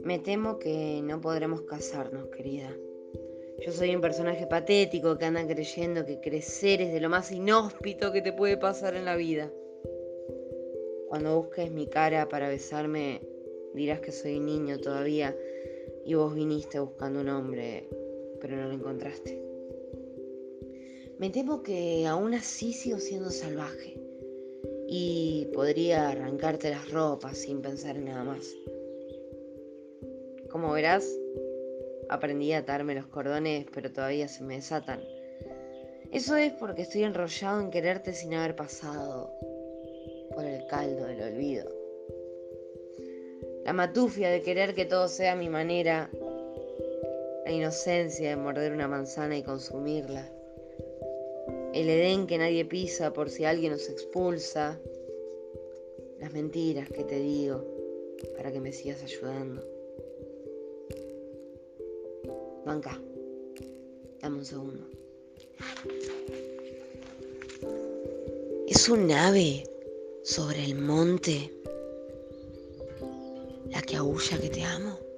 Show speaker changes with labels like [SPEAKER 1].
[SPEAKER 1] Me temo que no podremos casarnos, querida. Yo soy un personaje patético que anda creyendo que crecer es de lo más inhóspito que te puede pasar en la vida. Cuando busques mi cara para besarme, dirás que soy niño todavía y vos viniste buscando un hombre, pero no lo encontraste. Me temo que aún así sigo siendo salvaje y podría arrancarte las ropas sin pensar en nada más. Como verás, aprendí a atarme los cordones, pero todavía se me desatan. Eso es porque estoy enrollado en quererte sin haber pasado por el caldo del olvido. La matufia de querer que todo sea mi manera, la inocencia de morder una manzana y consumirla, el Edén que nadie pisa por si alguien nos expulsa, las mentiras que te digo para que me sigas ayudando. Banca. Dame un segundo. Es un ave sobre el monte la que aúlla que te amo.